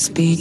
speak.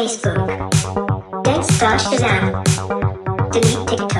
Facebook. Get Stash Shazam. Delete TikTok.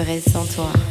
Ferais sans toi.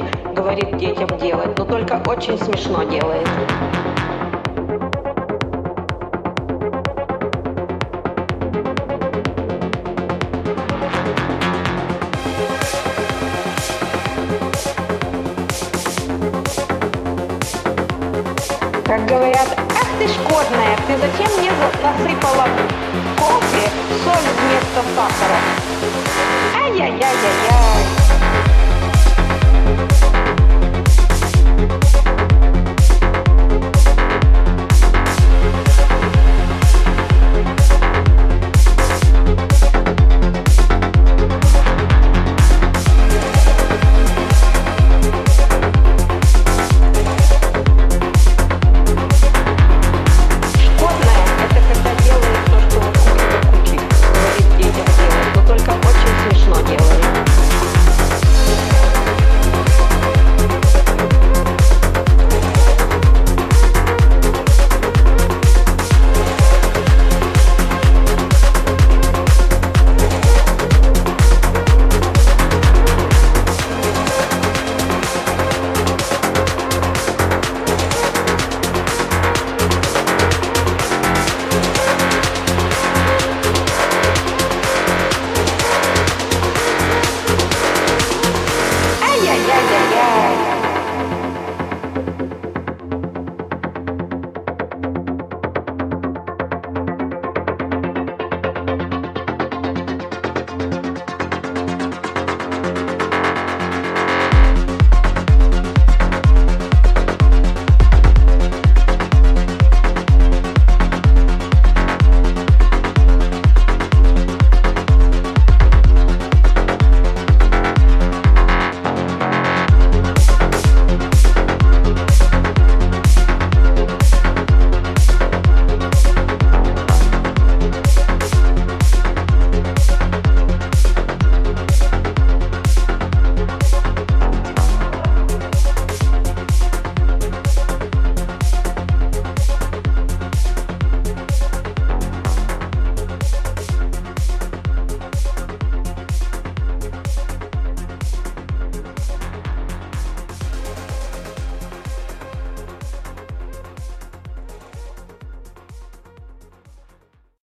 Куки-бакуки говорит детям делать, но только очень смешно делает. Как говорят, ах ты шкодная, ты зачем мне за- насыпала кофе соль вместо сахара? Ай-яй-яй-яй-яй.